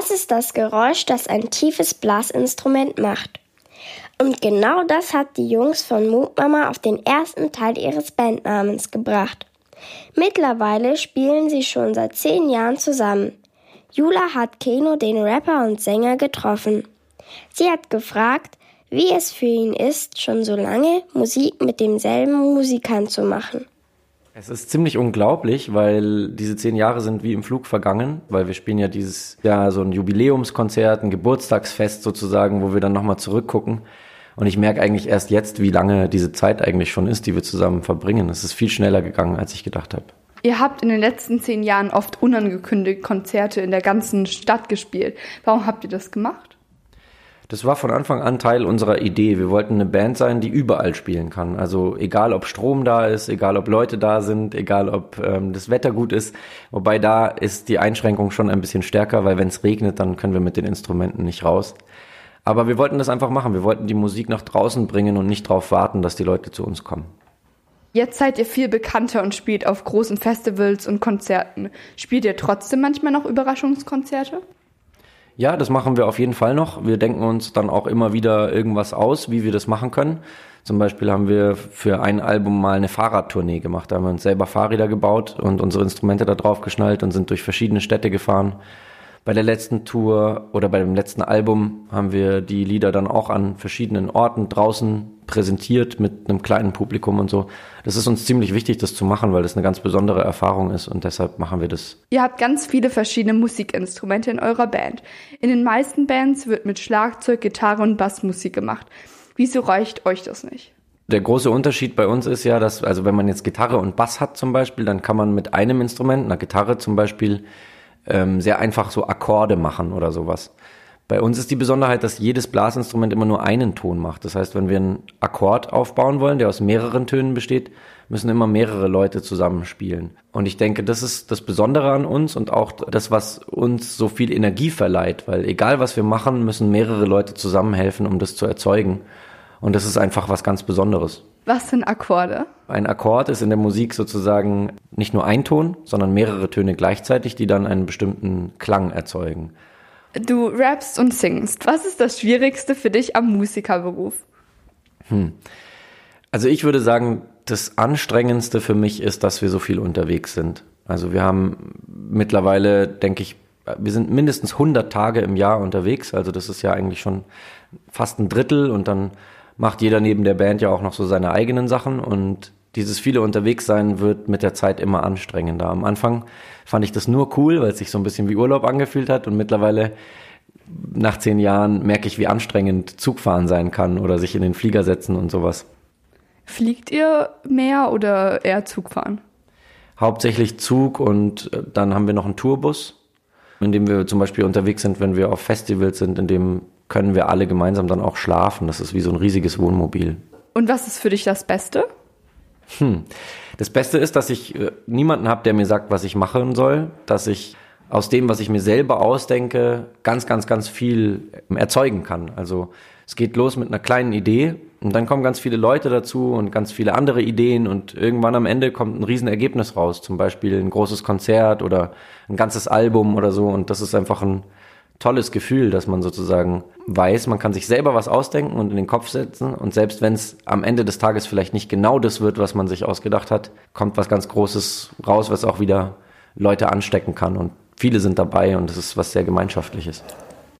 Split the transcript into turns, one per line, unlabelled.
Was ist das Geräusch, das ein tiefes Blasinstrument macht? Und genau das hat die Jungs von Mutmama auf den ersten Teil ihres Bandnamens gebracht. Mittlerweile spielen sie schon seit zehn Jahren zusammen. Jula hat Keno, den Rapper und Sänger, getroffen. Sie hat gefragt, wie es für ihn ist, schon so lange Musik mit demselben Musikern zu machen.
Es ist ziemlich unglaublich, weil diese zehn Jahre sind wie im Flug vergangen, weil wir spielen ja dieses Jahr so ein Jubiläumskonzert, ein Geburtstagsfest sozusagen, wo wir dann nochmal zurückgucken. Und ich merke eigentlich erst jetzt, wie lange diese Zeit eigentlich schon ist, die wir zusammen verbringen. Es ist viel schneller gegangen, als ich gedacht habe.
Ihr habt in den letzten zehn Jahren oft unangekündigt Konzerte in der ganzen Stadt gespielt. Warum habt ihr das gemacht?
Das war von Anfang an Teil unserer Idee. Wir wollten eine Band sein, die überall spielen kann. Also egal, ob Strom da ist, egal, ob Leute da sind, egal, ob ähm, das Wetter gut ist. Wobei da ist die Einschränkung schon ein bisschen stärker, weil wenn es regnet, dann können wir mit den Instrumenten nicht raus. Aber wir wollten das einfach machen. Wir wollten die Musik nach draußen bringen und nicht darauf warten, dass die Leute zu uns kommen.
Jetzt seid ihr viel bekannter und spielt auf großen Festivals und Konzerten. Spielt ihr trotzdem manchmal noch Überraschungskonzerte?
Ja, das machen wir auf jeden Fall noch. Wir denken uns dann auch immer wieder irgendwas aus, wie wir das machen können. Zum Beispiel haben wir für ein Album mal eine Fahrradtournee gemacht. Da haben wir uns selber Fahrräder gebaut und unsere Instrumente da drauf geschnallt und sind durch verschiedene Städte gefahren. Bei der letzten Tour oder bei dem letzten Album haben wir die Lieder dann auch an verschiedenen Orten draußen präsentiert mit einem kleinen Publikum und so. Das ist uns ziemlich wichtig, das zu machen, weil das eine ganz besondere Erfahrung ist und deshalb machen wir das.
Ihr habt ganz viele verschiedene Musikinstrumente in eurer Band. In den meisten Bands wird mit Schlagzeug, Gitarre und Bassmusik gemacht. Wieso reicht euch das nicht?
Der große Unterschied bei uns ist ja, dass, also wenn man jetzt Gitarre und Bass hat zum Beispiel, dann kann man mit einem Instrument, einer Gitarre zum Beispiel, ähm, sehr einfach so Akkorde machen oder sowas. Bei uns ist die Besonderheit, dass jedes Blasinstrument immer nur einen Ton macht. Das heißt, wenn wir einen Akkord aufbauen wollen, der aus mehreren Tönen besteht, müssen immer mehrere Leute zusammenspielen. Und ich denke, das ist das Besondere an uns und auch das, was uns so viel Energie verleiht, weil egal was wir machen, müssen mehrere Leute zusammenhelfen, um das zu erzeugen. Und das ist einfach was ganz Besonderes.
Was sind Akkorde?
Ein Akkord ist in der Musik sozusagen nicht nur ein Ton, sondern mehrere Töne gleichzeitig, die dann einen bestimmten Klang erzeugen.
Du rappst und singst. Was ist das Schwierigste für dich am Musikerberuf?
Hm. Also ich würde sagen, das Anstrengendste für mich ist, dass wir so viel unterwegs sind. Also wir haben mittlerweile, denke ich, wir sind mindestens 100 Tage im Jahr unterwegs. Also das ist ja eigentlich schon fast ein Drittel und dann macht jeder neben der Band ja auch noch so seine eigenen Sachen und dieses viele Unterwegssein wird mit der Zeit immer anstrengender. Am Anfang fand ich das nur cool, weil es sich so ein bisschen wie Urlaub angefühlt hat und mittlerweile nach zehn Jahren merke ich, wie anstrengend Zugfahren sein kann oder sich in den Flieger setzen und sowas.
Fliegt ihr mehr oder eher Zugfahren?
Hauptsächlich Zug und äh, dann haben wir noch einen Tourbus, in dem wir zum Beispiel unterwegs sind, wenn wir auf Festivals sind, in dem können wir alle gemeinsam dann auch schlafen. Das ist wie so ein riesiges Wohnmobil.
Und was ist für dich das Beste?
Hm. Das Beste ist, dass ich äh, niemanden habe, der mir sagt, was ich machen soll, dass ich aus dem, was ich mir selber ausdenke, ganz, ganz, ganz viel ähm, erzeugen kann. Also es geht los mit einer kleinen Idee und dann kommen ganz viele Leute dazu und ganz viele andere Ideen und irgendwann am Ende kommt ein Riesenergebnis raus. Zum Beispiel ein großes Konzert oder ein ganzes Album oder so und das ist einfach ein tolles Gefühl, dass man sozusagen weiß, man kann sich selber was ausdenken und in den Kopf setzen und selbst wenn es am Ende des Tages vielleicht nicht genau das wird, was man sich ausgedacht hat, kommt was ganz Großes raus, was auch wieder Leute anstecken kann und viele sind dabei und es ist was sehr Gemeinschaftliches.